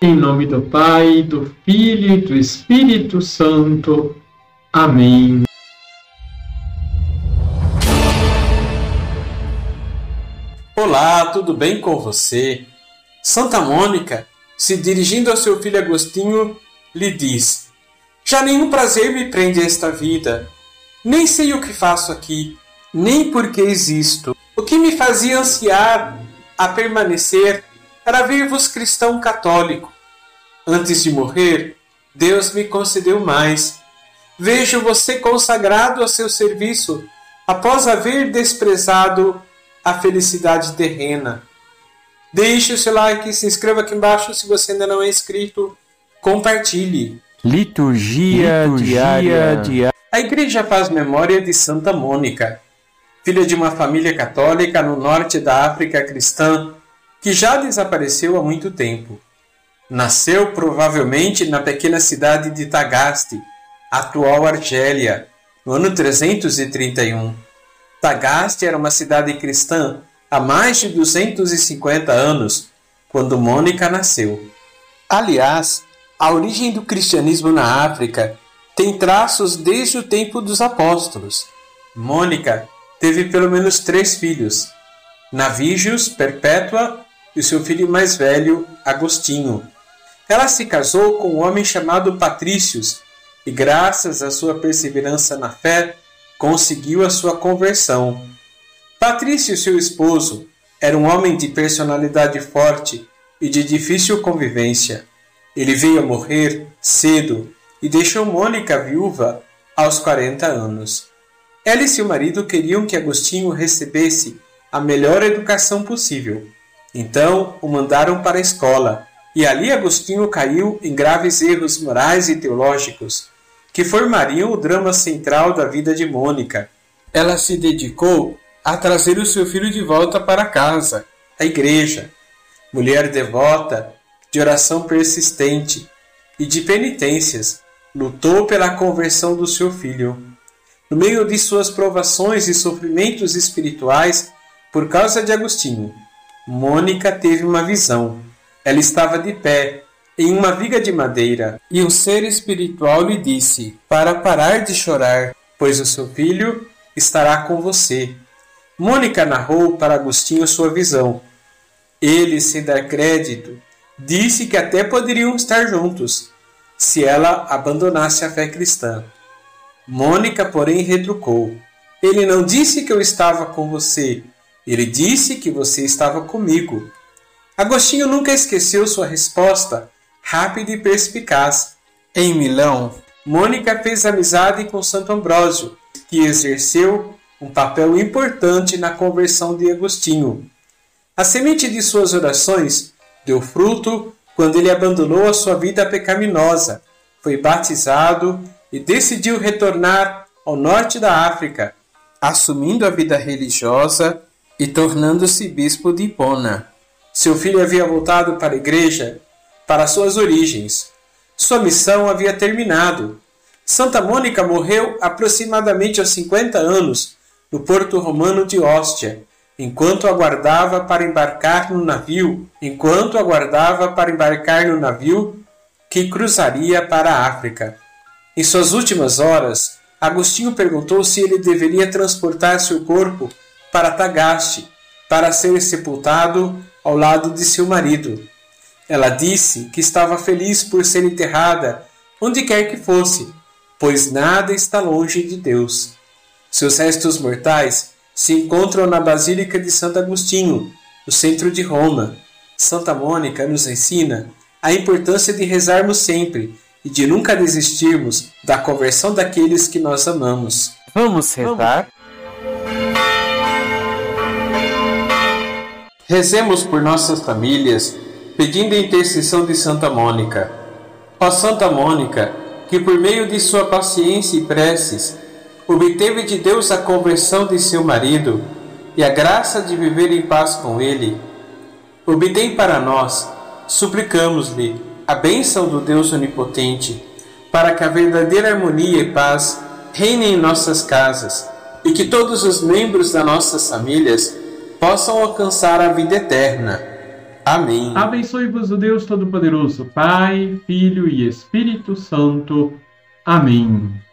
Em nome do Pai, do Filho e do Espírito Santo. Amém. Olá, tudo bem com você? Santa Mônica, se dirigindo ao seu filho Agostinho, lhe diz: Já nenhum prazer me prende a esta vida, nem sei o que faço aqui, nem por que existo. O que me fazia ansiar a permanecer era ver-vos cristão católico. Antes de morrer, Deus me concedeu mais. Vejo você consagrado a seu serviço após haver desprezado a felicidade terrena. Deixe o seu like, se inscreva aqui embaixo se você ainda não é inscrito. Compartilhe. Liturgia, Liturgia diária. A igreja faz memória de Santa Mônica, filha de uma família católica no norte da África cristã que já desapareceu há muito tempo. Nasceu provavelmente na pequena cidade de Tagaste, atual Argélia, no ano 331. Tagaste era uma cidade cristã há mais de 250 anos, quando Mônica nasceu. Aliás, a origem do cristianismo na África tem traços desde o tempo dos apóstolos. Mônica teve pelo menos três filhos: Navígios, Perpétua e seu filho mais velho, Agostinho. Ela se casou com um homem chamado Patrícios e, graças à sua perseverança na fé, conseguiu a sua conversão. Patrício, seu esposo, era um homem de personalidade forte e de difícil convivência. Ele veio a morrer cedo e deixou Mônica viúva aos 40 anos. Ela e seu marido queriam que Agostinho recebesse a melhor educação possível. Então o mandaram para a escola, e ali Agostinho caiu em graves erros morais e teológicos que formariam o drama central da vida de Mônica. Ela se dedicou a trazer o seu filho de volta para casa, a igreja. Mulher devota, de oração persistente e de penitências, lutou pela conversão do seu filho. No meio de suas provações e sofrimentos espirituais, por causa de Agostinho, Mônica teve uma visão. Ela estava de pé, em uma viga de madeira, e um ser espiritual lhe disse: Para parar de chorar, pois o seu filho estará com você. Mônica narrou para Agostinho sua visão. Ele, sem dar crédito, disse que até poderiam estar juntos, se ela abandonasse a fé cristã. Mônica, porém, retrucou: Ele não disse que eu estava com você, ele disse que você estava comigo. Agostinho nunca esqueceu sua resposta, rápida e perspicaz. Em Milão, Mônica fez amizade com Santo Ambrósio, que exerceu um papel importante na conversão de Agostinho. A semente de suas orações deu fruto quando ele abandonou a sua vida pecaminosa, foi batizado e decidiu retornar ao norte da África, assumindo a vida religiosa e tornando-se bispo de Hipona. Seu filho havia voltado para a igreja, para suas origens. Sua missão havia terminado. Santa Mônica morreu aproximadamente aos 50 anos no porto romano de Ostia, enquanto aguardava para embarcar no navio, enquanto aguardava para embarcar no navio que cruzaria para a África. Em suas últimas horas, Agostinho perguntou se ele deveria transportar seu corpo para Tagaste, para ser sepultado ao lado de seu marido. Ela disse que estava feliz por ser enterrada onde quer que fosse, pois nada está longe de Deus. Seus restos mortais se encontram na Basílica de Santo Agostinho, no centro de Roma. Santa Mônica nos ensina a importância de rezarmos sempre e de nunca desistirmos da conversão daqueles que nós amamos. Vamos rezar? Rezemos por nossas famílias, pedindo a intercessão de Santa Mônica. Ó Santa Mônica, que por meio de sua paciência e preces, obteve de Deus a conversão de seu marido e a graça de viver em paz com ele, obtém para nós, suplicamos-lhe, a bênção do Deus Onipotente, para que a verdadeira harmonia e paz reine em nossas casas e que todos os membros das nossas famílias possam alcançar a vida eterna. Amém. Abençoe-vos o Deus Todo-Poderoso, Pai, Filho e Espírito Santo. Amém.